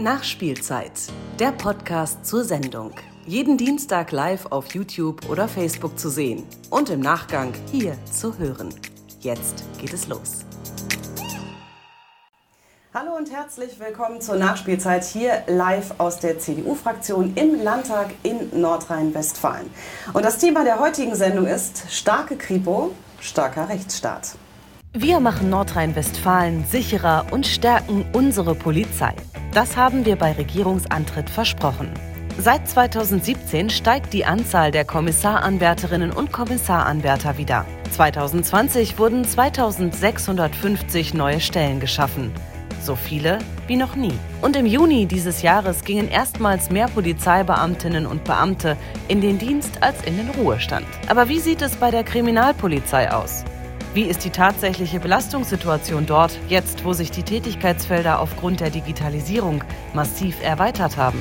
Nachspielzeit, der Podcast zur Sendung. Jeden Dienstag live auf YouTube oder Facebook zu sehen und im Nachgang hier zu hören. Jetzt geht es los. Hallo und herzlich willkommen zur Nachspielzeit hier live aus der CDU-Fraktion im Landtag in Nordrhein-Westfalen. Und das Thema der heutigen Sendung ist starke Kripo, starker Rechtsstaat. Wir machen Nordrhein-Westfalen sicherer und stärken unsere Polizei. Das haben wir bei Regierungsantritt versprochen. Seit 2017 steigt die Anzahl der Kommissaranwärterinnen und Kommissaranwärter wieder. 2020 wurden 2650 neue Stellen geschaffen. So viele wie noch nie. Und im Juni dieses Jahres gingen erstmals mehr Polizeibeamtinnen und Beamte in den Dienst als in den Ruhestand. Aber wie sieht es bei der Kriminalpolizei aus? Wie ist die tatsächliche Belastungssituation dort, jetzt wo sich die Tätigkeitsfelder aufgrund der Digitalisierung massiv erweitert haben?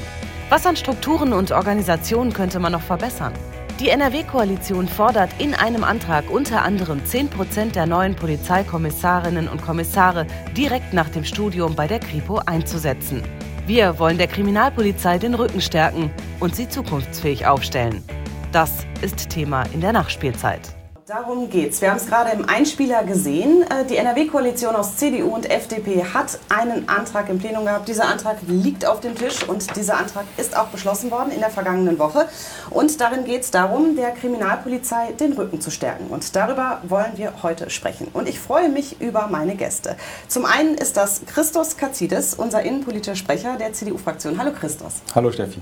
Was an Strukturen und Organisationen könnte man noch verbessern? Die NRW-Koalition fordert in einem Antrag unter anderem 10 Prozent der neuen Polizeikommissarinnen und Kommissare direkt nach dem Studium bei der Kripo einzusetzen. Wir wollen der Kriminalpolizei den Rücken stärken und sie zukunftsfähig aufstellen. Das ist Thema in der Nachspielzeit. Darum geht's. Wir haben es gerade im Einspieler gesehen. Äh, die NRW-Koalition aus CDU und FDP hat einen Antrag im Plenum gehabt. Dieser Antrag liegt auf dem Tisch und dieser Antrag ist auch beschlossen worden in der vergangenen Woche. Und darin geht es darum, der Kriminalpolizei den Rücken zu stärken. Und darüber wollen wir heute sprechen. Und ich freue mich über meine Gäste. Zum einen ist das Christos Katzidis, unser innenpolitischer Sprecher der CDU-Fraktion. Hallo Christos. Hallo Steffi.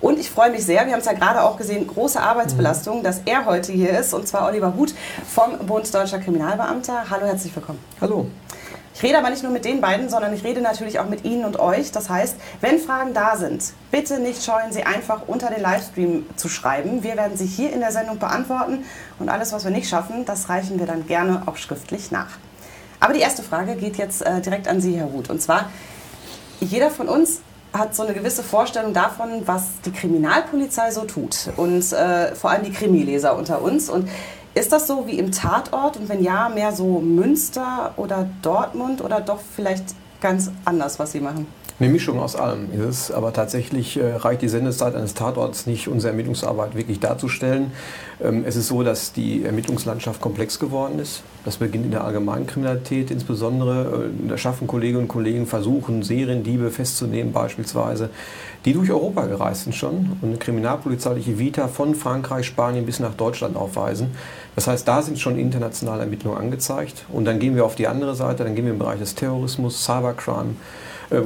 Und ich freue mich sehr, wir haben es ja gerade auch gesehen, große Arbeitsbelastung, mhm. dass er heute hier ist, und zwar Oliver Huth vom Bund Deutscher Kriminalbeamter. Hallo, herzlich willkommen. Hallo. Ich rede aber nicht nur mit den beiden, sondern ich rede natürlich auch mit Ihnen und euch. Das heißt, wenn Fragen da sind, bitte nicht scheuen, sie einfach unter den Livestream zu schreiben. Wir werden sie hier in der Sendung beantworten und alles, was wir nicht schaffen, das reichen wir dann gerne auch schriftlich nach. Aber die erste Frage geht jetzt äh, direkt an Sie, Herr Huth. Und zwar, jeder von uns hat so eine gewisse Vorstellung davon, was die Kriminalpolizei so tut und äh, vor allem die Krimileser unter uns. Und ist das so wie im Tatort und wenn ja, mehr so Münster oder Dortmund oder doch vielleicht ganz anders, was Sie machen? Eine Mischung aus allem ist es, aber tatsächlich äh, reicht die Sendezeit eines Tatorts nicht, unsere Ermittlungsarbeit wirklich darzustellen. Ähm, es ist so, dass die Ermittlungslandschaft komplex geworden ist. Das beginnt in der allgemeinen Kriminalität insbesondere. Äh, da schaffen Kolleginnen und Kollegen Versuchen, Seriendiebe festzunehmen beispielsweise, die durch Europa gereist sind schon und eine kriminalpolizeiliche Vita von Frankreich, Spanien bis nach Deutschland aufweisen. Das heißt, da sind schon internationale Ermittlungen angezeigt. Und dann gehen wir auf die andere Seite, dann gehen wir im Bereich des Terrorismus, Cybercrime,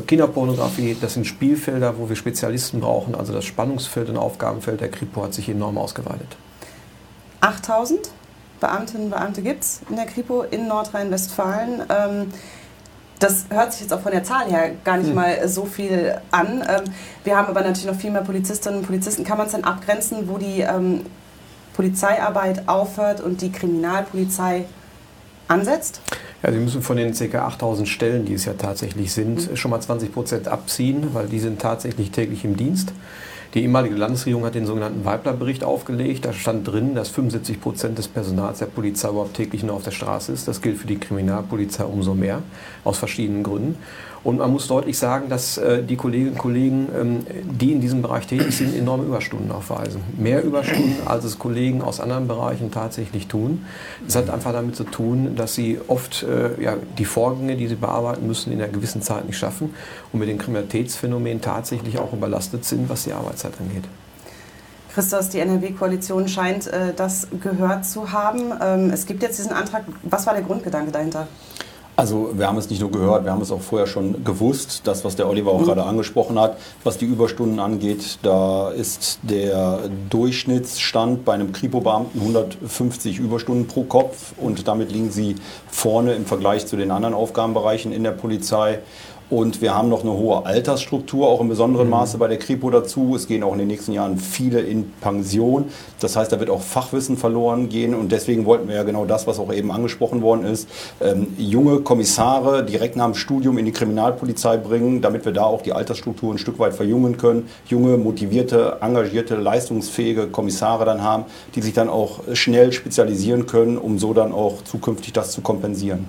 Kinderpornografie, das sind Spielfelder, wo wir Spezialisten brauchen. Also das Spannungsfeld und Aufgabenfeld der Kripo hat sich enorm ausgeweitet. 8000 Beamtinnen und Beamte gibt es in der Kripo in Nordrhein-Westfalen. Ähm, das hört sich jetzt auch von der Zahl her gar nicht hm. mal so viel an. Ähm, wir haben aber natürlich noch viel mehr Polizistinnen und Polizisten. Kann man es dann abgrenzen, wo die ähm, Polizeiarbeit aufhört und die Kriminalpolizei ansetzt? Ja, Sie müssen von den ca. 8000 Stellen, die es ja tatsächlich sind, mhm. schon mal 20 Prozent abziehen, weil die sind tatsächlich täglich im Dienst. Die ehemalige Landesregierung hat den sogenannten Weibler-Bericht aufgelegt. Da stand drin, dass 75 Prozent des Personals der Polizei überhaupt täglich nur auf der Straße ist. Das gilt für die Kriminalpolizei umso mehr, aus verschiedenen Gründen. Und man muss deutlich sagen, dass äh, die Kolleginnen und Kollegen, ähm, die in diesem Bereich tätig sind, enorme Überstunden aufweisen. Mehr Überstunden, als es Kollegen aus anderen Bereichen tatsächlich tun. Das hat einfach damit zu tun, dass sie oft äh, ja, die Vorgänge, die sie bearbeiten müssen, in einer gewissen Zeit nicht schaffen und mit dem Kriminalitätsphänomen tatsächlich auch überlastet sind, was die Arbeitszeit angeht. Christos, die NRW-Koalition scheint äh, das gehört zu haben. Ähm, es gibt jetzt diesen Antrag. Was war der Grundgedanke dahinter? Also wir haben es nicht nur gehört, wir haben es auch vorher schon gewusst, das, was der Oliver auch mhm. gerade angesprochen hat, was die Überstunden angeht, da ist der Durchschnittsstand bei einem Kripo-Beamten 150 Überstunden pro Kopf und damit liegen sie vorne im Vergleich zu den anderen Aufgabenbereichen in der Polizei. Und wir haben noch eine hohe Altersstruktur, auch im besonderen mhm. Maße bei der Kripo dazu. Es gehen auch in den nächsten Jahren viele in Pension. Das heißt, da wird auch Fachwissen verloren gehen. Und deswegen wollten wir ja genau das, was auch eben angesprochen worden ist, ähm, junge Kommissare direkt nach dem Studium in die Kriminalpolizei bringen, damit wir da auch die Altersstruktur ein Stück weit verjüngen können. Junge, motivierte, engagierte, leistungsfähige Kommissare dann haben, die sich dann auch schnell spezialisieren können, um so dann auch zukünftig das zu kompensieren.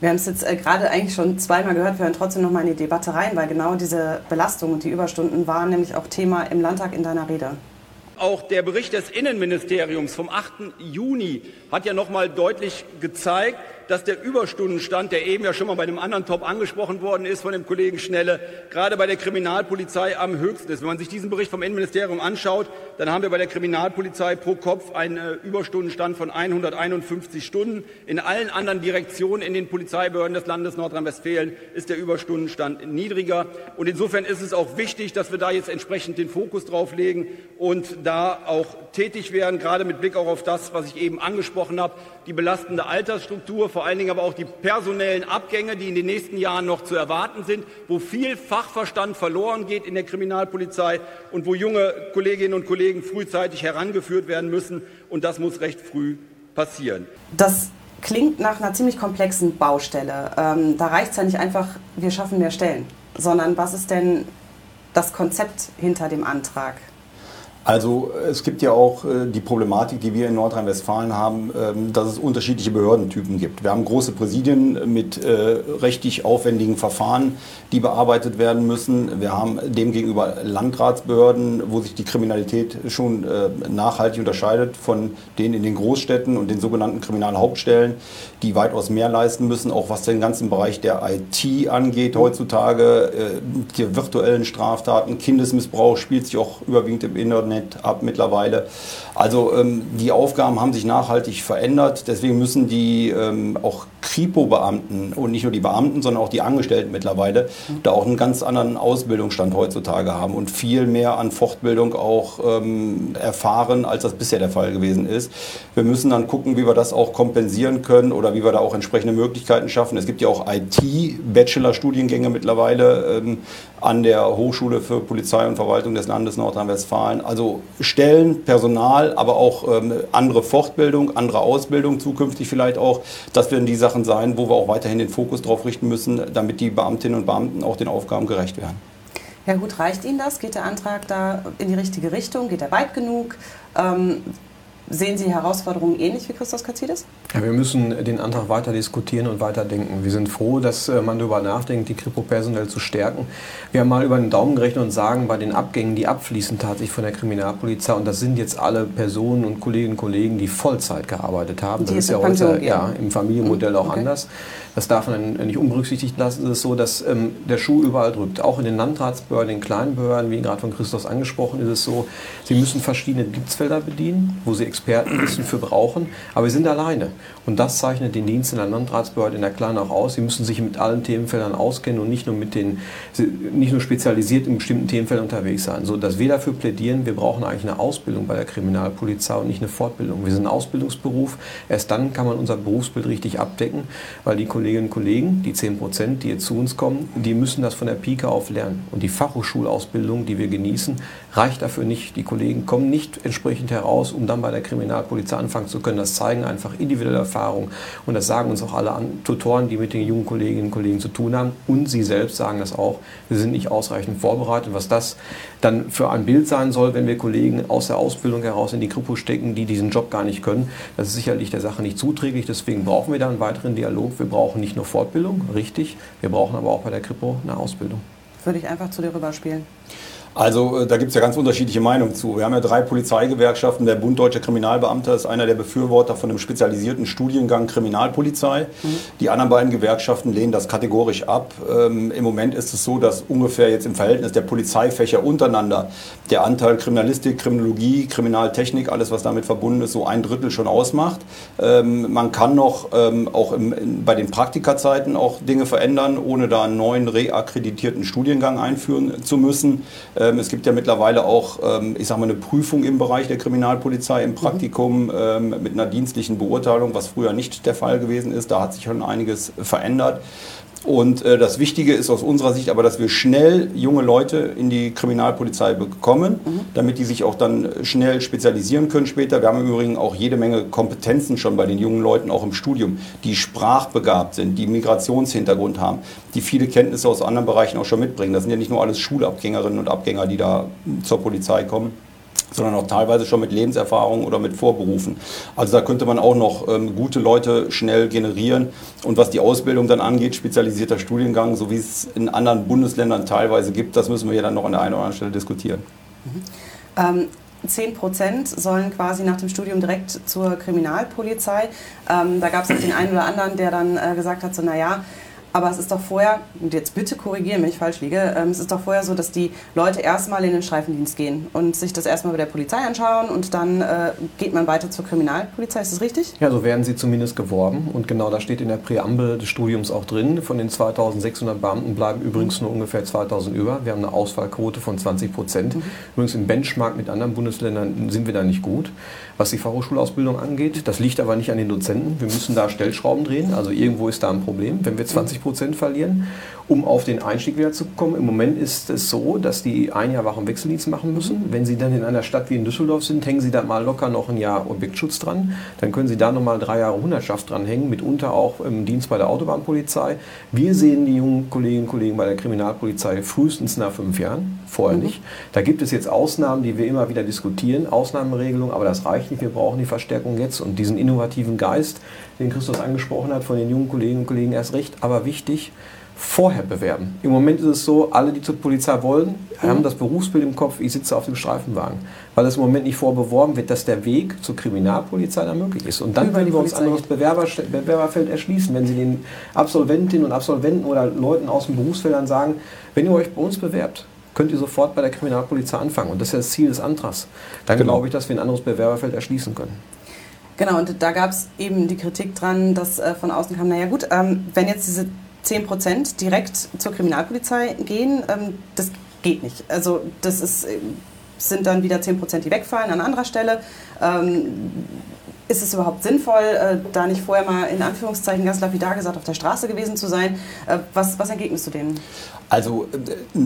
Wir haben es jetzt äh, gerade eigentlich schon zweimal gehört, wir hören trotzdem noch mal in die Debatte rein, weil genau diese Belastung und die Überstunden waren nämlich auch Thema im Landtag in deiner Rede. Auch der Bericht des Innenministeriums vom 8. Juni hat ja noch mal deutlich gezeigt, dass der Überstundenstand, der eben ja schon mal bei einem anderen Top angesprochen worden ist von dem Kollegen Schnelle, gerade bei der Kriminalpolizei am höchsten ist. Wenn man sich diesen Bericht vom Innenministerium anschaut, dann haben wir bei der Kriminalpolizei pro Kopf einen äh, Überstundenstand von 151 Stunden. In allen anderen Direktionen in den Polizeibehörden des Landes Nordrhein-Westfalen ist der Überstundenstand niedriger. Und insofern ist es auch wichtig, dass wir da jetzt entsprechend den Fokus drauf legen und da auch tätig werden, gerade mit Blick auch auf das, was ich eben angesprochen habe, die belastende Altersstruktur vor allen Dingen aber auch die personellen Abgänge, die in den nächsten Jahren noch zu erwarten sind, wo viel Fachverstand verloren geht in der Kriminalpolizei und wo junge Kolleginnen und Kollegen frühzeitig herangeführt werden müssen. Und das muss recht früh passieren. Das klingt nach einer ziemlich komplexen Baustelle. Ähm, da reicht es ja nicht einfach, wir schaffen mehr Stellen, sondern was ist denn das Konzept hinter dem Antrag? Also es gibt ja auch äh, die Problematik, die wir in Nordrhein-Westfalen haben, ähm, dass es unterschiedliche Behördentypen gibt. Wir haben große Präsidien mit äh, rechtlich aufwendigen Verfahren, die bearbeitet werden müssen. Wir haben demgegenüber Landratsbehörden, wo sich die Kriminalität schon äh, nachhaltig unterscheidet von denen in den Großstädten und den sogenannten Kriminalhauptstellen, die weitaus mehr leisten müssen, auch was den ganzen Bereich der IT angeht heutzutage. Die virtuellen Straftaten, Kindesmissbrauch spielt sich auch überwiegend im Internet Internet ab mittlerweile. Also ähm, die Aufgaben haben sich nachhaltig verändert. Deswegen müssen die ähm, auch Kripo-Beamten und nicht nur die Beamten, sondern auch die Angestellten mittlerweile da auch einen ganz anderen Ausbildungsstand heutzutage haben und viel mehr an Fortbildung auch ähm, erfahren, als das bisher der Fall gewesen ist. Wir müssen dann gucken, wie wir das auch kompensieren können oder wie wir da auch entsprechende Möglichkeiten schaffen. Es gibt ja auch IT-Bachelor-Studiengänge mittlerweile ähm, an der Hochschule für Polizei und Verwaltung des Landes Nordrhein-Westfalen. Also Stellen, Personal, aber auch ähm, andere Fortbildung, andere Ausbildung zukünftig vielleicht auch. Das werden die Sachen sein, wo wir auch weiterhin den Fokus darauf richten müssen, damit die Beamtinnen und Beamten auch den Aufgaben gerecht werden. Ja gut, reicht Ihnen das? Geht der Antrag da in die richtige Richtung? Geht er weit genug? Ähm, Sehen Sie Herausforderungen ähnlich wie Christos Katzidis? Ja, wir müssen den Antrag weiter diskutieren und weiter denken. Wir sind froh, dass äh, man darüber nachdenkt, die Kripo personell zu stärken. Wir haben mal über den Daumen gerechnet und sagen, bei den Abgängen, die abfließen tatsächlich von der Kriminalpolizei, und das sind jetzt alle Personen und Kolleginnen und Kollegen, die Vollzeit gearbeitet haben. Die das ist ja heute ja, im Familienmodell auch okay. anders. Das darf man nicht unberücksichtigt lassen. Es ist so, dass ähm, der Schuh überall drückt. Auch in den Landratsbehörden, in den kleinen Behörden, wie gerade von Christos angesprochen, ist es so, sie müssen verschiedene Gebietsfelder bedienen, wo sie Expertenwissen für brauchen, aber wir sind alleine. Und das zeichnet den Dienst in der Landratsbehörde in der Kleinen auch aus. Sie müssen sich mit allen Themenfeldern auskennen und nicht nur mit den, nicht nur spezialisiert in bestimmten Themenfeldern unterwegs sein. So dass wir dafür plädieren, wir brauchen eigentlich eine Ausbildung bei der Kriminalpolizei und nicht eine Fortbildung. Wir sind ein Ausbildungsberuf. Erst dann kann man unser Berufsbild richtig abdecken, weil die Kolleginnen und Kollegen, die 10 Prozent, die jetzt zu uns kommen, die müssen das von der Pike auf lernen. Und die Fachhochschulausbildung, die wir genießen, reicht dafür nicht. Die Kollegen kommen nicht entsprechend heraus, um dann bei der Kriminalpolizei anfangen zu können. Das zeigen einfach individuelle Erfahrungen. Und das sagen uns auch alle Tutoren, die mit den jungen Kolleginnen und Kollegen zu tun haben. Und sie selbst sagen das auch. Wir sind nicht ausreichend vorbereitet. Was das dann für ein Bild sein soll, wenn wir Kollegen aus der Ausbildung heraus in die Kripo stecken, die diesen Job gar nicht können, das ist sicherlich der Sache nicht zuträglich. Deswegen brauchen wir da einen weiteren Dialog. Wir brauchen nicht nur Fortbildung, richtig. Wir brauchen aber auch bei der Kripo eine Ausbildung. Würde ich einfach zu dir rüberspielen. Also äh, da gibt es ja ganz unterschiedliche Meinungen zu. Wir haben ja drei Polizeigewerkschaften. Der Bund Deutscher Kriminalbeamter ist einer der Befürworter von einem spezialisierten Studiengang Kriminalpolizei. Mhm. Die anderen beiden Gewerkschaften lehnen das kategorisch ab. Ähm, Im Moment ist es so, dass ungefähr jetzt im Verhältnis der Polizeifächer untereinander der Anteil Kriminalistik, Kriminologie, Kriminaltechnik, alles was damit verbunden ist, so ein Drittel schon ausmacht. Ähm, man kann noch ähm, auch im, in, bei den Praktikazeiten auch Dinge verändern, ohne da einen neuen reakkreditierten Studiengang einführen zu müssen. Äh, ähm, es gibt ja mittlerweile auch, ähm, ich sage mal, eine Prüfung im Bereich der Kriminalpolizei im Praktikum mhm. mit einer dienstlichen Beurteilung, was früher nicht der Fall gewesen ist. Da hat sich schon einiges verändert. Und äh, das Wichtige ist aus unserer Sicht aber, dass wir schnell junge Leute in die Kriminalpolizei bekommen, mhm. damit die sich auch dann schnell spezialisieren können später. Wir haben im Übrigen auch jede Menge Kompetenzen schon bei den jungen Leuten, auch im Studium, die sprachbegabt sind, die Migrationshintergrund haben, die viele Kenntnisse aus anderen Bereichen auch schon mitbringen. Das sind ja nicht nur alles Schulabgängerinnen und Abgänger, die da zur Polizei kommen sondern auch teilweise schon mit Lebenserfahrung oder mit Vorberufen. Also da könnte man auch noch ähm, gute Leute schnell generieren. Und was die Ausbildung dann angeht, spezialisierter Studiengang, so wie es in anderen Bundesländern teilweise gibt, das müssen wir ja dann noch an der einen oder anderen Stelle diskutieren. Mhm. Ähm 10 Prozent sollen quasi nach dem Studium direkt zur Kriminalpolizei. Ähm, da gab es den einen oder anderen, der dann äh, gesagt hat, so naja, aber es ist doch vorher, und jetzt bitte korrigiere mich, falsch liege, ähm, es ist doch vorher so, dass die Leute erstmal in den Streifendienst gehen und sich das erstmal bei der Polizei anschauen und dann äh, geht man weiter zur Kriminalpolizei. Ist das richtig? Ja, so werden sie zumindest geworben. Und genau das steht in der Präambel des Studiums auch drin. Von den 2600 Beamten bleiben übrigens nur ungefähr 2000 über. Wir haben eine Ausfallquote von 20 Prozent. Mhm. Übrigens im Benchmark mit anderen Bundesländern sind wir da nicht gut was die Fachhochschulausbildung angeht. Das liegt aber nicht an den Dozenten. Wir müssen da Stellschrauben drehen. Also irgendwo ist da ein Problem, wenn wir 20 Prozent verlieren um auf den Einstieg wieder zu kommen. Im Moment ist es so, dass die ein Jahr Wach- und Wechseldienst machen müssen. Wenn sie dann in einer Stadt wie in Düsseldorf sind, hängen sie da mal locker noch ein Jahr Objektschutz dran. Dann können sie da nochmal drei Jahre Hundertschaft dranhängen, mitunter auch im Dienst bei der Autobahnpolizei. Wir sehen die jungen Kolleginnen und Kollegen bei der Kriminalpolizei frühestens nach fünf Jahren, vorher mhm. nicht. Da gibt es jetzt Ausnahmen, die wir immer wieder diskutieren, Ausnahmeregelungen, aber das reicht nicht. Wir brauchen die Verstärkung jetzt und diesen innovativen Geist, den Christus angesprochen hat, von den jungen Kolleginnen und Kollegen erst recht, aber wichtig, vorher bewerben. Im Moment ist es so, alle, die zur Polizei wollen, mhm. haben das Berufsbild im Kopf, ich sitze auf dem Streifenwagen. Weil es im Moment nicht vorbeworben wird, dass der Weg zur Kriminalpolizei dann möglich ist. Und dann werden wir uns anderes Bewerber, Bewerberfeld erschließen, wenn Sie den Absolventinnen und Absolventen oder Leuten aus den Berufsfeldern sagen, wenn ihr euch bei uns bewerbt, könnt ihr sofort bei der Kriminalpolizei anfangen. Und das ist ja das Ziel des Antrags. Dann genau. glaube ich, dass wir ein anderes Bewerberfeld erschließen können. Genau, und da gab es eben die Kritik dran, dass äh, von außen kam, naja gut, ähm, wenn jetzt diese 10 Prozent direkt zur Kriminalpolizei gehen, ähm, das geht nicht. Also das ist, äh, sind dann wieder 10 Prozent, die wegfallen an anderer Stelle. Ähm, ist es überhaupt sinnvoll, äh, da nicht vorher mal in Anführungszeichen ganz lapidar gesagt auf der Straße gewesen zu sein? Äh, was, was entgegnest du denen? Also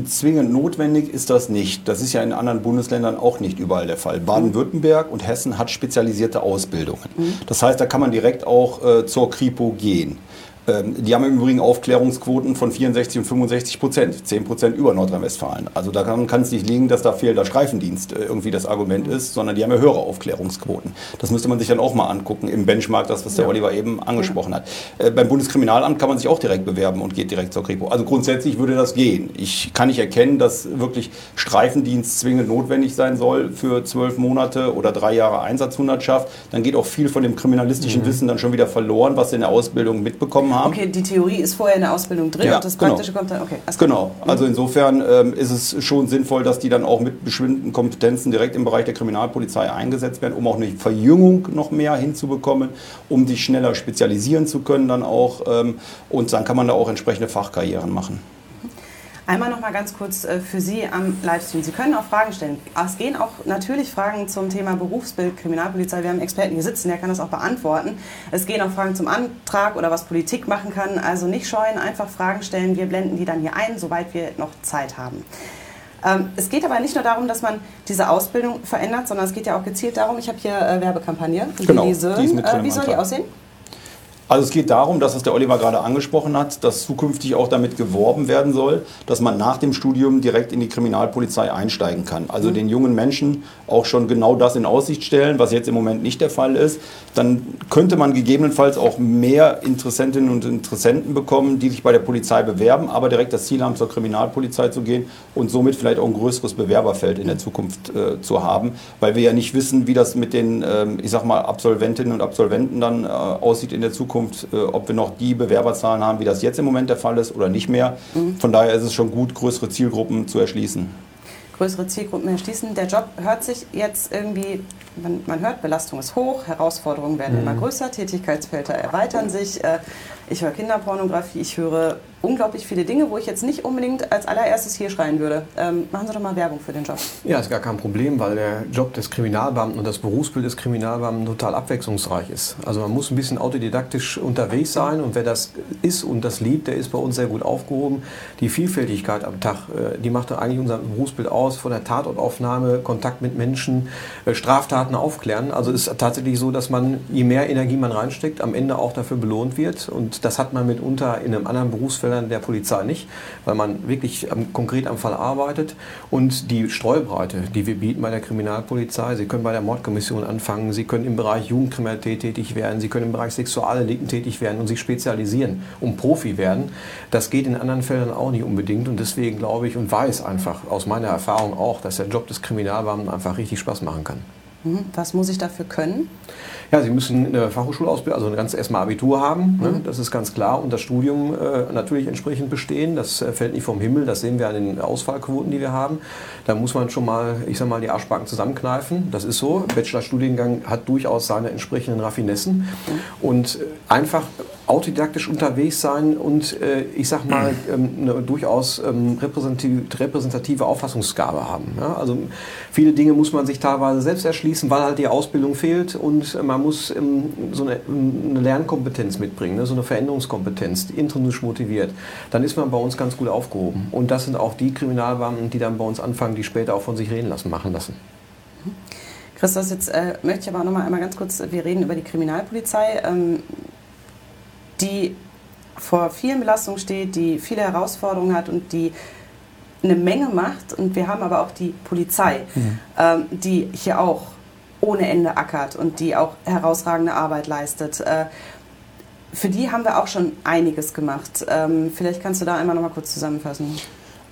zwingend notwendig ist das nicht. Das ist ja in anderen Bundesländern auch nicht überall der Fall. Baden-Württemberg und Hessen hat spezialisierte Ausbildungen. Mhm. Das heißt, da kann man direkt auch äh, zur Kripo gehen. Ähm, die haben im Übrigen Aufklärungsquoten von 64 und 65 Prozent, 10 Prozent über Nordrhein-Westfalen. Also da kann es nicht liegen, dass da fehlender Streifendienst äh, irgendwie das Argument ist, sondern die haben ja höhere Aufklärungsquoten. Das müsste man sich dann auch mal angucken im Benchmark, das, was der ja. Oliver eben angesprochen hat. Äh, beim Bundeskriminalamt kann man sich auch direkt bewerben und geht direkt zur Kripo. Also grundsätzlich würde das gehen. Ich kann nicht erkennen, dass wirklich Streifendienst zwingend notwendig sein soll für zwölf Monate oder drei Jahre Einsatzhundertschaft. Dann geht auch viel von dem kriminalistischen mhm. Wissen dann schon wieder verloren, was sie in der Ausbildung mitbekommen haben haben. Okay, die Theorie ist vorher in der Ausbildung drin ja, und das genau. Praktische kommt dann, okay. Genau, also insofern ähm, ist es schon sinnvoll, dass die dann auch mit bestimmten Kompetenzen direkt im Bereich der Kriminalpolizei eingesetzt werden, um auch eine Verjüngung noch mehr hinzubekommen, um sich schneller spezialisieren zu können dann auch ähm, und dann kann man da auch entsprechende Fachkarrieren machen. Einmal noch mal ganz kurz äh, für Sie am Livestream. Sie können auch Fragen stellen. Es gehen auch natürlich Fragen zum Thema Berufsbild, Kriminalpolizei. Wir haben einen Experten hier sitzen, der kann das auch beantworten. Es gehen auch Fragen zum Antrag oder was Politik machen kann. Also nicht scheuen, einfach Fragen stellen. Wir blenden die dann hier ein, soweit wir noch Zeit haben. Ähm, es geht aber nicht nur darum, dass man diese Ausbildung verändert, sondern es geht ja auch gezielt darum, ich habe hier äh, Werbekampagne. Genau, die die äh, wie soll die aussehen? Also es geht darum, dass was der Oliver gerade angesprochen hat, dass zukünftig auch damit geworben werden soll, dass man nach dem Studium direkt in die Kriminalpolizei einsteigen kann. Also mhm. den jungen Menschen auch schon genau das in Aussicht stellen, was jetzt im Moment nicht der Fall ist. Dann könnte man gegebenenfalls auch mehr Interessentinnen und Interessenten bekommen, die sich bei der Polizei bewerben, aber direkt das Ziel haben, zur Kriminalpolizei zu gehen und somit vielleicht auch ein größeres Bewerberfeld in der Zukunft äh, zu haben, weil wir ja nicht wissen, wie das mit den, äh, ich sag mal, Absolventinnen und Absolventen dann äh, aussieht in der Zukunft. Zukunft, äh, ob wir noch die Bewerberzahlen haben, wie das jetzt im Moment der Fall ist oder nicht mehr. Mhm. Von daher ist es schon gut, größere Zielgruppen zu erschließen. Größere Zielgruppen erschließen. Der Job hört sich jetzt irgendwie, man, man hört, Belastung ist hoch, Herausforderungen werden mhm. immer größer, Tätigkeitsfelder erweitern sich. Äh, ich höre Kinderpornografie, ich höre unglaublich viele Dinge, wo ich jetzt nicht unbedingt als allererstes hier schreien würde. Ähm, machen Sie doch mal Werbung für den Job. Ja, ist gar kein Problem, weil der Job des Kriminalbeamten und das Berufsbild des Kriminalbeamten total abwechslungsreich ist. Also man muss ein bisschen autodidaktisch unterwegs sein und wer das ist und das liebt, der ist bei uns sehr gut aufgehoben. Die Vielfältigkeit am Tag, äh, die macht eigentlich unser Berufsbild aus, von der Tatortaufnahme, Kontakt mit Menschen, äh, Straftaten aufklären. Also ist tatsächlich so, dass man, je mehr Energie man reinsteckt, am Ende auch dafür belohnt wird und das hat man mitunter in einem anderen Berufsfeldern der Polizei nicht, weil man wirklich am, konkret am Fall arbeitet. Und die Streubreite, die wir bieten bei der Kriminalpolizei, Sie können bei der Mordkommission anfangen, Sie können im Bereich Jugendkriminalität tätig werden, Sie können im Bereich Sexualdelikten tätig werden und sich spezialisieren und Profi werden. Das geht in anderen Feldern auch nicht unbedingt. Und deswegen glaube ich und weiß einfach aus meiner Erfahrung auch, dass der Job des Kriminalbeamten einfach richtig Spaß machen kann. Mhm. Was muss ich dafür können? Ja, Sie müssen eine Fachhochschulausbildung, also ein ganz erstmal Abitur haben, ne? Mhm. das ist ganz klar. Und das Studium äh, natürlich entsprechend bestehen. Das äh, fällt nicht vom Himmel, das sehen wir an den Ausfallquoten, die wir haben. Da muss man schon mal, ich sag mal, die Arschbacken zusammenkneifen. Das ist so. Bachelorstudiengang hat durchaus seine entsprechenden Raffinessen. Mhm. Und äh, einfach autodidaktisch unterwegs sein und äh, ich sag mal ähm, eine durchaus ähm, repräsentative, Auffassungsgabe haben. Ja? Also viele Dinge muss man sich teilweise selbst erschließen, weil halt die Ausbildung fehlt und äh, man muss ähm, so eine, eine, Lernkompetenz mitbringen, ne? so eine Veränderungskompetenz, die intrinsisch motiviert. Dann ist man bei uns ganz gut aufgehoben. Und das sind auch die Kriminalbeamten, die dann bei uns anfangen, die später auch von sich reden lassen, machen lassen. Christos, jetzt äh, möchte ich aber noch mal einmal ganz kurz, wir reden über die Kriminalpolizei. Ähm, die vor vielen Belastungen steht, die viele Herausforderungen hat und die eine Menge macht. Und wir haben aber auch die Polizei, mhm. ähm, die hier auch ohne Ende ackert und die auch herausragende Arbeit leistet. Äh, für die haben wir auch schon einiges gemacht. Ähm, vielleicht kannst du da einmal noch mal kurz zusammenfassen.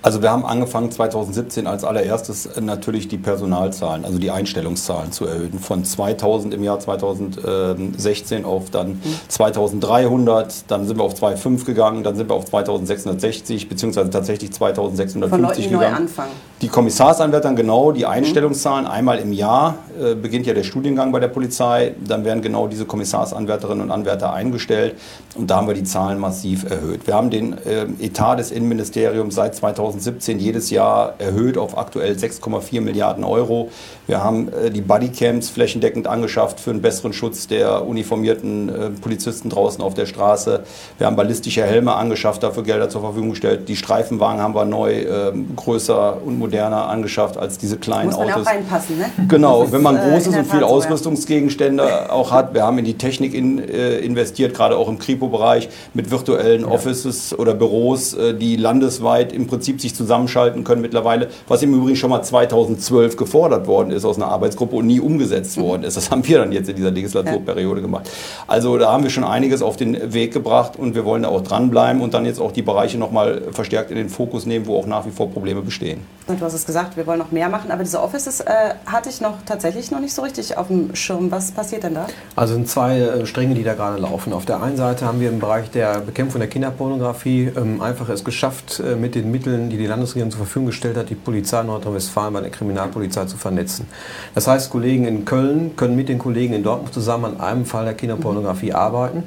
Also wir haben angefangen 2017 als allererstes natürlich die Personalzahlen, also die Einstellungszahlen zu erhöhen. Von 2000 im Jahr 2016 auf dann 2300, dann sind wir auf 2,5 gegangen, dann sind wir auf 2660 beziehungsweise tatsächlich 2650 Von Leuten, gegangen. Neu anfangen. Die Kommissarsanwärtern genau, die Einstellungszahlen einmal im Jahr äh, beginnt ja der Studiengang bei der Polizei, dann werden genau diese Kommissarsanwärterinnen und Anwärter eingestellt und da haben wir die Zahlen massiv erhöht. Wir haben den äh, Etat des Innenministeriums seit 2017 jedes Jahr erhöht auf aktuell 6,4 Milliarden Euro. Wir haben äh, die Bodycams flächendeckend angeschafft für einen besseren Schutz der uniformierten äh, Polizisten draußen auf der Straße. Wir haben ballistische Helme angeschafft, dafür Gelder zur Verfügung gestellt. Die Streifenwagen haben wir neu äh, größer und moderner angeschafft als diese kleinen Muss man Autos. Auch reinpassen, ne? Genau, wenn man äh, großes und viel Ausrüstungsgegenstände auch hat. Wir haben in die Technik in, äh, investiert, gerade auch im Kripo-Bereich mit virtuellen ja. Offices oder Büros, äh, die landesweit im Prinzip sich zusammenschalten können mittlerweile, was im Übrigen schon mal 2012 gefordert worden ist aus einer Arbeitsgruppe und nie umgesetzt mhm. worden ist. Das haben wir dann jetzt in dieser Legislaturperiode gemacht. Also da haben wir schon einiges auf den Weg gebracht und wir wollen da auch dranbleiben und dann jetzt auch die Bereiche nochmal verstärkt in den Fokus nehmen, wo auch nach wie vor Probleme bestehen. Du hast es gesagt, wir wollen noch mehr machen, aber diese Offices äh, hatte ich noch tatsächlich noch nicht so richtig auf dem Schirm. Was passiert denn da? Also sind zwei äh, Stränge, die da gerade laufen. Auf der einen Seite haben wir im Bereich der Bekämpfung der Kinderpornografie ähm, einfach es geschafft, äh, mit den Mitteln, die die Landesregierung zur Verfügung gestellt hat, die Polizei Nordrhein-Westfalen bei der Kriminalpolizei zu vernetzen. Das heißt, Kollegen in Köln können mit den Kollegen in Dortmund zusammen an einem Fall der Kinderpornografie arbeiten.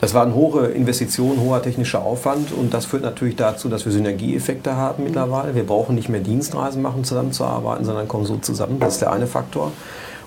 Das war eine hohe Investition, hoher technischer Aufwand und das führt natürlich dazu, dass wir Synergieeffekte haben mittlerweile. Wir brauchen nicht mehr Dienstreisen machen, zusammenzuarbeiten, sondern kommen so zusammen. Das ist der eine Faktor.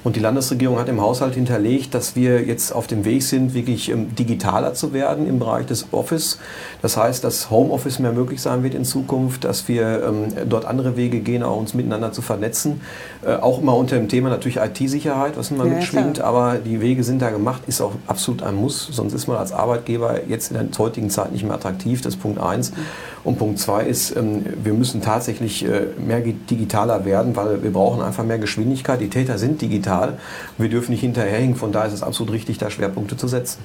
Und die Landesregierung hat im Haushalt hinterlegt, dass wir jetzt auf dem Weg sind, wirklich ähm, digitaler zu werden im Bereich des Office. Das heißt, dass Homeoffice mehr möglich sein wird in Zukunft, dass wir ähm, dort andere Wege gehen, auch uns miteinander zu vernetzen. Äh, auch immer unter dem Thema natürlich IT-Sicherheit, was immer ja, mitschwingt. Aber die Wege sind da gemacht, ist auch absolut ein Muss. Sonst ist man als Arbeitgeber jetzt in der heutigen Zeit nicht mehr attraktiv. Das ist Punkt eins. Und Punkt zwei ist, ähm, wir müssen tatsächlich äh, mehr digitaler werden, weil wir brauchen einfach mehr Geschwindigkeit. Die Täter sind digital. Wir dürfen nicht hinterherhinken. Von daher ist es absolut richtig, da Schwerpunkte zu setzen.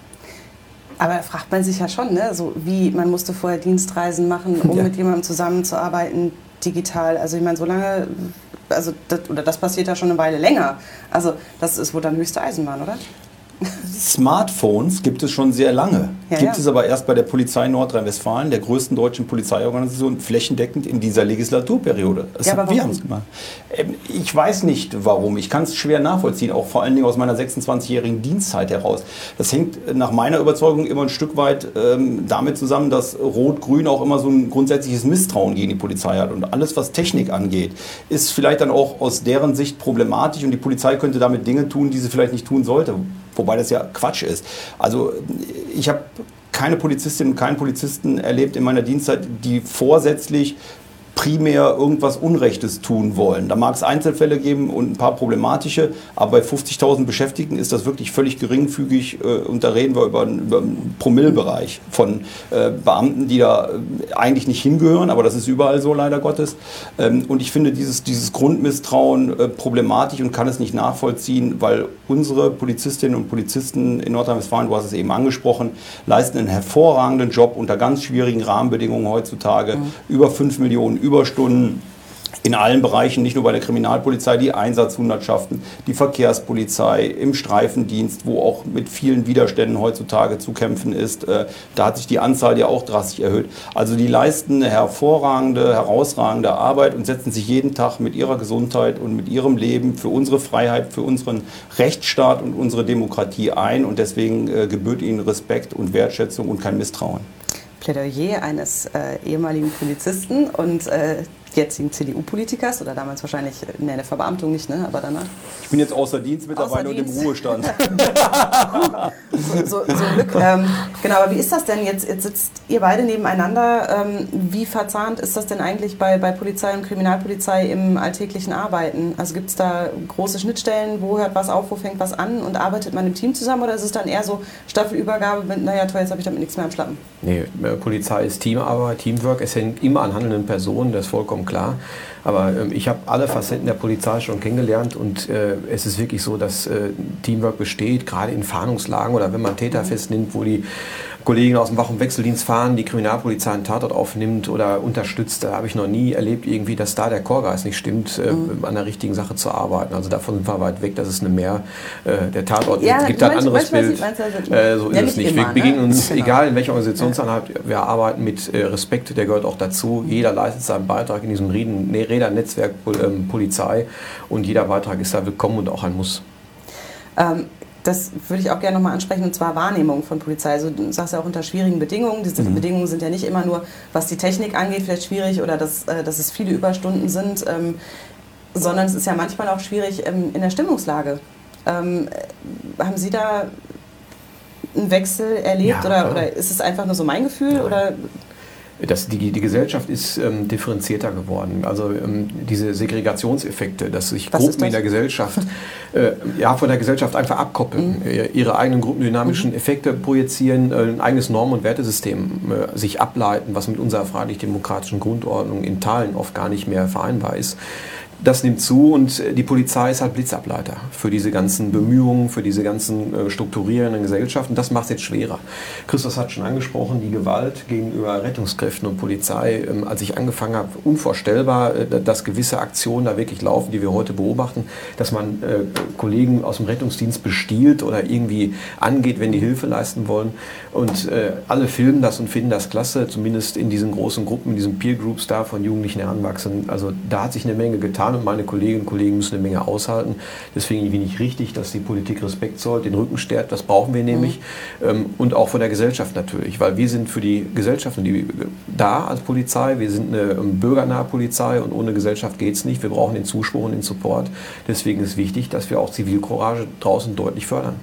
Aber fragt man sich ja schon, ne? so wie man musste vorher Dienstreisen machen, um ja. mit jemandem zusammenzuarbeiten, digital. Also ich meine, so lange, also das, oder das passiert ja schon eine Weile länger. Also das ist wohl dann höchste Eisenbahn, oder? Smartphones gibt es schon sehr lange. Ja, gibt ja. es aber erst bei der Polizei Nordrhein-Westfalen, der größten deutschen Polizeiorganisation, flächendeckend in dieser Legislaturperiode. Das ja, haben wir haben es gemacht. Ähm, ich weiß nicht warum. Ich kann es schwer nachvollziehen, auch vor allen Dingen aus meiner 26-jährigen Dienstzeit heraus. Das hängt nach meiner Überzeugung immer ein Stück weit ähm, damit zusammen, dass Rot-Grün auch immer so ein grundsätzliches Misstrauen gegen die Polizei hat. Und alles, was Technik angeht, ist vielleicht dann auch aus deren Sicht problematisch und die Polizei könnte damit Dinge tun, die sie vielleicht nicht tun sollte wobei das ja Quatsch ist. Also ich habe keine Polizistin und keinen Polizisten erlebt in meiner Dienstzeit, die vorsätzlich primär irgendwas Unrechtes tun wollen. Da mag es Einzelfälle geben und ein paar problematische, aber bei 50.000 Beschäftigten ist das wirklich völlig geringfügig äh, und da reden wir über, über einen Promillbereich von äh, Beamten, die da äh, eigentlich nicht hingehören, aber das ist überall so leider Gottes. Ähm, und ich finde dieses, dieses Grundmisstrauen äh, problematisch und kann es nicht nachvollziehen, weil unsere Polizistinnen und Polizisten in Nordrhein-Westfalen, du hast es eben angesprochen, leisten einen hervorragenden Job unter ganz schwierigen Rahmenbedingungen heutzutage. Mhm. Über 5 Millionen Überstunden in allen Bereichen, nicht nur bei der Kriminalpolizei, die Einsatzhundertschaften, die Verkehrspolizei, im Streifendienst, wo auch mit vielen Widerständen heutzutage zu kämpfen ist. Äh, da hat sich die Anzahl ja auch drastisch erhöht. Also die leisten eine hervorragende, herausragende Arbeit und setzen sich jeden Tag mit ihrer Gesundheit und mit ihrem Leben für unsere Freiheit, für unseren Rechtsstaat und unsere Demokratie ein. Und deswegen äh, gebührt ihnen Respekt und Wertschätzung und kein Misstrauen. Plädoyer eines äh, ehemaligen Polizisten und äh, jetzigen CDU-Politikers oder damals wahrscheinlich in der Verbeamtung nicht, ne? aber danach. Ich bin jetzt außer Dienst mittlerweile und im Ruhestand. so, so, so Glück. Ähm, genau, aber wie ist das denn jetzt? Jetzt sitzt ihr beide nebeneinander. Ähm, wie verzahnt ist das denn eigentlich bei, bei Polizei und Kriminalpolizei im alltäglichen Arbeiten? Also gibt es da große Schnittstellen? Wo hört was auf? Wo fängt was an? Und arbeitet man im Team zusammen oder ist es dann eher so Staffelübergabe mit, naja, toll, jetzt habe ich damit nichts mehr am Schlappen? Nee, äh, Polizei ist Teamarbeit, Teamwork. Es hängt immer an handelnden Personen, das ist vollkommen klar. Aber ähm, ich habe alle Facetten der Polizei schon kennengelernt und äh, es ist wirklich so, dass äh, Teamwork besteht, gerade in Fahndungslagen oder wenn man Täter festnimmt, wo die Kollegen aus dem Wach- und Wechseldienst fahren, die Kriminalpolizei einen Tatort aufnimmt oder unterstützt. Da habe ich noch nie erlebt, irgendwie, dass da der Chorgeist nicht stimmt, äh, mhm. an der richtigen Sache zu arbeiten. Also davon sind wir weit weg. Das ist eine mehr, äh, der Tatort ja, gibt ein anderes Bild. Äh, so ist ja, es nicht. Immer, wir begegnen ne? uns, genau. egal in welcher Organisationseinheit wir arbeiten, mit äh, Respekt, der gehört auch dazu. Jeder leistet seinen Beitrag in diesem Rädernetzwerk ähm, Polizei und jeder Beitrag ist da willkommen und auch ein Muss. Ähm, das würde ich auch gerne nochmal ansprechen, und zwar Wahrnehmung von Polizei. Also du sagst ja auch unter schwierigen Bedingungen. Diese mhm. Bedingungen sind ja nicht immer nur, was die Technik angeht, vielleicht schwierig oder dass, äh, dass es viele Überstunden sind, ähm, sondern es ist ja manchmal auch schwierig ähm, in der Stimmungslage. Ähm, haben Sie da einen Wechsel erlebt ja, oder, oder ist es einfach nur so mein Gefühl? Ja. Oder das, die, die Gesellschaft ist ähm, differenzierter geworden. Also ähm, diese Segregationseffekte, dass sich Was Gruppen in der Gesellschaft äh, ja, von der Gesellschaft einfach abkoppeln, mhm. Äh, ihre eigenen gruppendynamischen mhm. Effekte projizieren, äh, ein eigenes Norm- und Wertesystem äh, sich ableiten, was mit unserer freiheitlich-demokratischen Grundordnung in Teilen oft gar nicht mehr vereinbar ist das nimmt zu und die Polizei ist halt Blitzableiter für diese ganzen Bemühungen, für diese ganzen äh, strukturierenden Gesellschaften. Das macht es jetzt schwerer. Christus hat schon angesprochen, die Gewalt gegenüber Rettungskräften und Polizei, ähm, als ich angefangen habe, unvorstellbar, äh, dass gewisse Aktionen da wirklich laufen, die wir heute beobachten, dass man äh, Kollegen aus dem Rettungsdienst bestiehlt oder irgendwie angeht, wenn die Hilfe leisten wollen. Und alle filmen das und finden das klasse, zumindest in diesen großen Gruppen, in diesen Peer Groups da von Jugendlichen Heranwachsenden. Also da hat sich eine Menge getan und meine Kolleginnen und Kollegen müssen eine Menge aushalten. Deswegen finde ich richtig, dass die Politik Respekt zollt, den Rücken stärkt, das brauchen wir nämlich. Mhm. Und auch von der Gesellschaft natürlich, weil wir sind für die Gesellschaft die, da als Polizei, wir sind eine ähm, bürgernahe Polizei und ohne Gesellschaft geht es nicht. Wir brauchen den Zuspruch und den Support. Deswegen ist wichtig, dass wir auch Zivilcourage draußen deutlich fördern.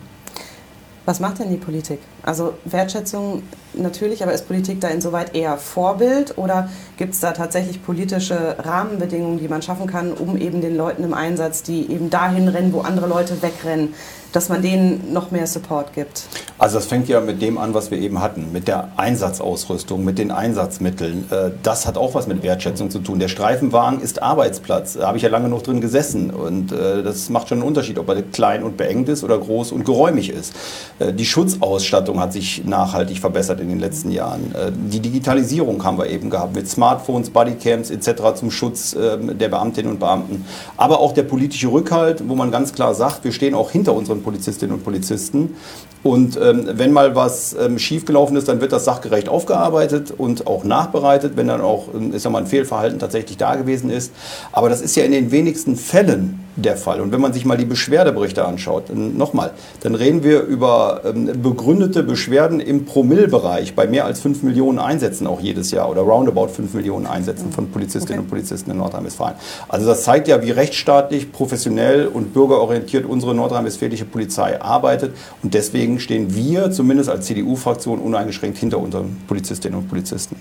Was macht denn die Politik? Also Wertschätzung natürlich, aber ist Politik da insoweit eher Vorbild oder gibt es da tatsächlich politische Rahmenbedingungen, die man schaffen kann, um eben den Leuten im Einsatz, die eben dahin rennen, wo andere Leute wegrennen, dass man denen noch mehr Support gibt? Also das fängt ja mit dem an, was wir eben hatten, mit der Einsatzausrüstung, mit den Einsatzmitteln. Äh, das hat auch was mit Wertschätzung zu tun. Der Streifenwagen ist Arbeitsplatz. Da habe ich ja lange noch drin gesessen und äh, das macht schon einen Unterschied, ob er klein und beengt ist oder groß und geräumig ist. Äh, die Schutzausstattung hat sich nachhaltig verbessert in den letzten Jahren. Die Digitalisierung haben wir eben gehabt mit Smartphones, Bodycams etc. zum Schutz ähm, der Beamtinnen und Beamten. Aber auch der politische Rückhalt, wo man ganz klar sagt, wir stehen auch hinter unseren Polizistinnen und Polizisten. Und ähm, wenn mal was ähm, schiefgelaufen ist, dann wird das sachgerecht aufgearbeitet und auch nachbereitet, wenn dann auch ist ja mal ein Fehlverhalten tatsächlich da gewesen ist. Aber das ist ja in den wenigsten Fällen der Fall. Und wenn man sich mal die Beschwerdeberichte anschaut, nochmal, dann reden wir über ähm, begründete Beschwerden im Promillbereich bei mehr als 5 Millionen Einsätzen auch jedes Jahr oder roundabout 5 Millionen Einsätzen von Polizistinnen okay. und Polizisten in Nordrhein-Westfalen. Also das zeigt ja, wie rechtsstaatlich, professionell und bürgerorientiert unsere nordrhein-westfälische Polizei arbeitet. Und deswegen stehen wir zumindest als CDU-Fraktion uneingeschränkt hinter unseren Polizistinnen und Polizisten.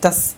Das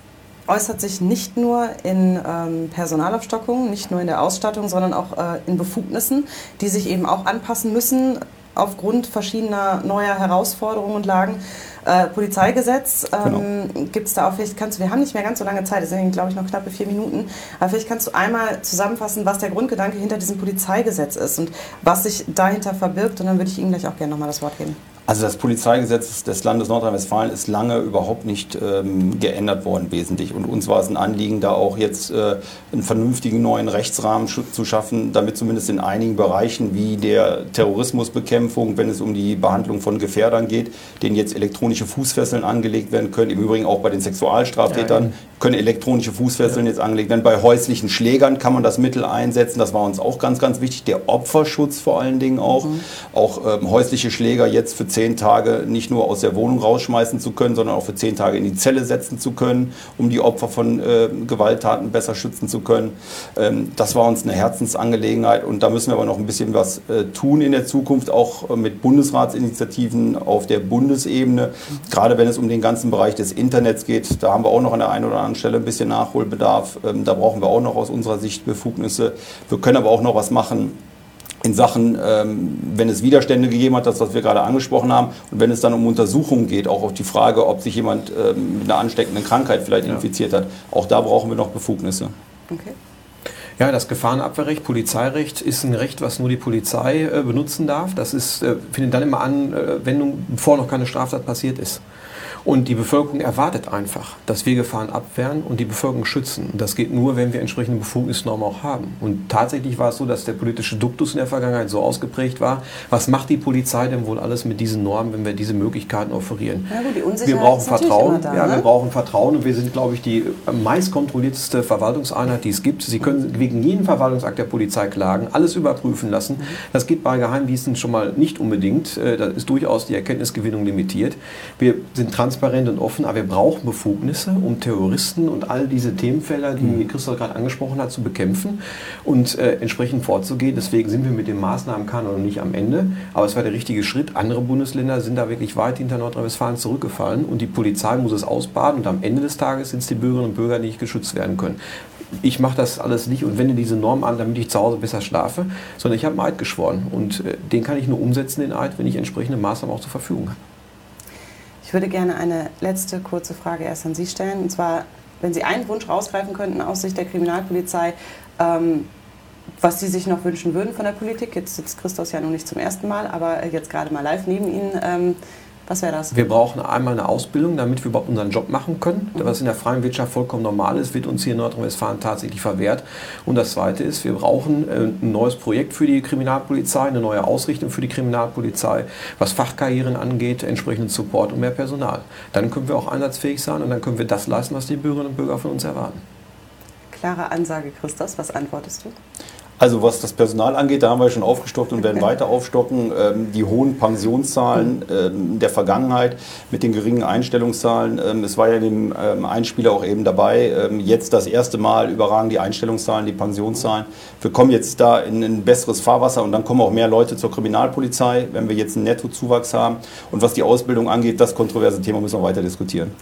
äußert sich nicht nur in ähm, Personalaufstockung, nicht nur in der Ausstattung, sondern auch äh, in Befugnissen, die sich eben auch anpassen müssen aufgrund verschiedener neuer Herausforderungen und Lagen. Äh, Polizeigesetz, ähm, genau. gibt es da auch, vielleicht kannst du, wir haben nicht mehr ganz so lange Zeit, es sind glaube ich noch knappe vier Minuten, aber vielleicht kannst du einmal zusammenfassen, was der Grundgedanke hinter diesem Polizeigesetz ist und was sich dahinter verbirgt und dann würde ich Ihnen gleich auch gerne nochmal das Wort geben. Also das Polizeigesetz des Landes Nordrhein-Westfalen ist lange überhaupt nicht ähm, geändert worden wesentlich. Und uns war es ein Anliegen, da auch jetzt äh, einen vernünftigen neuen Rechtsrahmen zu schaffen, damit zumindest in einigen Bereichen wie der Terrorismusbekämpfung, wenn es um die Behandlung von Gefährdern geht, denen jetzt elektronische Fußfesseln angelegt werden können. Im Übrigen auch bei den Sexualstraftätern ja, können elektronische Fußfesseln ja. jetzt angelegt werden. Bei häuslichen Schlägern kann man das Mittel einsetzen. Das war uns auch ganz, ganz wichtig. Der Opferschutz vor allen Dingen auch. Mhm. Auch ähm, häusliche Schläger jetzt für zehn Tage nicht nur aus der Wohnung rausschmeißen zu können, sondern auch für zehn Tage in die Zelle setzen zu können, um die Opfer von äh, Gewalttaten besser schützen zu können. Ähm, das war uns eine Herzensangelegenheit und da müssen wir aber noch ein bisschen was äh, tun in der Zukunft, auch äh, mit Bundesratsinitiativen auf der Bundesebene. Gerade wenn es um den ganzen Bereich des Internets geht, da haben wir auch noch an der einen oder anderen Stelle ein bisschen Nachholbedarf. Ähm, da brauchen wir auch noch aus unserer Sicht Befugnisse. Wir können aber auch noch was machen in Sachen, ähm, wenn es Widerstände gegeben hat, das, was wir gerade angesprochen haben, und wenn es dann um Untersuchungen geht, auch auf die Frage, ob sich jemand ähm, mit einer ansteckenden Krankheit vielleicht ja. infiziert hat, auch da brauchen wir noch Befugnisse. Okay. Ja, das Gefahrenabwehrrecht, Polizeirecht ist ein Recht, was nur die Polizei äh, benutzen darf. Das ist, äh, findet dann immer Anwendung, äh, bevor noch keine Straftat passiert ist. Und die Bevölkerung erwartet einfach, dass wir Gefahren abwehren und die Bevölkerung schützen. Das geht nur, wenn wir entsprechende Befugnisnormen auch haben. Und tatsächlich war es so, dass der politische Duktus in der Vergangenheit so ausgeprägt war. Was macht die Polizei denn wohl alles mit diesen Normen, wenn wir diese Möglichkeiten offerieren? Ja, gut, wir brauchen Vertrauen. Da, ja, ne? wir brauchen Vertrauen und wir sind, glaube ich, die meist kontrollierteste Verwaltungseinheit, die es gibt. Sie können wegen jedem Verwaltungsakt der Polizei klagen, alles überprüfen lassen. Das geht bei Geheimdiensten schon mal nicht unbedingt. Äh, da ist durchaus die Erkenntnisgewinnung limitiert. Wir sind transparent transparent und offen, aber wir brauchen Befugnisse, um Terroristen und all diese Themenfelder, die mhm. Christoph gerade angesprochen hat, zu bekämpfen und äh, entsprechend vorzugehen. Deswegen sind wir mit dem Maßnahmenkanon noch nicht am Ende, aber es war der richtige Schritt. Andere Bundesländer sind da wirklich weit hinter Nordrhein-Westfalen zurückgefallen und die Polizei muss es ausbaden und am Ende des Tages sind es die Bürgerinnen und Bürger, die nicht geschützt werden können ich mache das alles nicht und wende diese Norm an, damit ich zu Hause besser schlafe, sondern ich habe einen Eid geschworen und äh, den kann ich nur umsetzen, den Eid, wenn ich entsprechende Maßnahmen auch zur Verfügung habe. Ich würde gerne eine letzte kurze Frage erst an Sie stellen. Und zwar, wenn Sie einen Wunsch rausgreifen könnten aus Sicht der Kriminalpolizei, ähm, was Sie sich noch wünschen würden von der Politik. Jetzt sitzt Christos ja noch nicht zum ersten Mal, aber jetzt gerade mal live neben Ihnen. Ähm, was wäre das? Wir brauchen einmal eine Ausbildung, damit wir überhaupt unseren Job machen können. Mhm. Was in der freien Wirtschaft vollkommen normal ist, wird uns hier in Nordrhein-Westfalen tatsächlich verwehrt. Und das Zweite ist, wir brauchen äh, ein neues Projekt für die Kriminalpolizei, eine neue Ausrichtung für die Kriminalpolizei, was Fachkarrieren angeht, entsprechenden Support und mehr Personal. Dann können wir auch einsatzfähig sein und dann können wir das leisten, was die Bürgerinnen und Bürger von uns erwarten. Klare Ansage, Christos. Was antwortest du? Also was das Personal angeht, da haben wir schon aufgestockt und werden weiter aufstocken. Ähm, die hohen Pensionszahlen ähm, der Vergangenheit mit den geringen Einstellungszahlen. Ähm, es war ja in dem ähm, Einspieler auch eben dabei. Ähm, jetzt das erste Mal überragen die Einstellungszahlen, die Pensionszahlen. Wir kommen jetzt da in ein besseres Fahrwasser und dann kommen auch mehr Leute zur Kriminalpolizei, wenn wir jetzt einen Nettozuwachs haben. Und was die Ausbildung angeht, das kontroverse Thema müssen wir weiter diskutieren.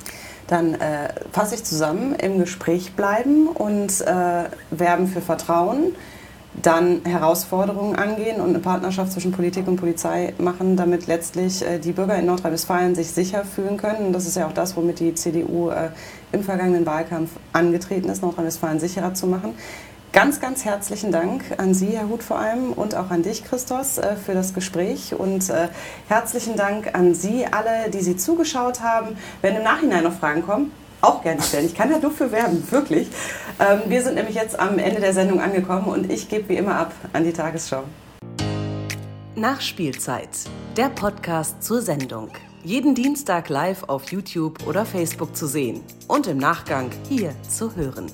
Dann äh, fasse ich zusammen, im Gespräch bleiben und äh, werben für Vertrauen dann Herausforderungen angehen und eine Partnerschaft zwischen Politik und Polizei machen, damit letztlich äh, die Bürger in Nordrhein-Westfalen sich sicher fühlen können. Und das ist ja auch das, womit die CDU äh, im vergangenen Wahlkampf angetreten ist, Nordrhein-Westfalen sicherer zu machen. Ganz, ganz herzlichen Dank an Sie, Herr Huth, vor allem und auch an dich, Christos, äh, für das Gespräch. Und herzlichen Dank an Sie alle, die Sie zugeschaut haben. Wenn im Nachhinein noch Fragen kommen, auch gerne stellen. Ich kann ja nur für werben, wirklich. Ähm, wir sind nämlich jetzt am Ende der Sendung angekommen und ich gebe wie immer ab an die Tagesschau. Nachspielzeit, der Podcast zur Sendung. Jeden Dienstag live auf YouTube oder Facebook zu sehen und im Nachgang hier zu hören.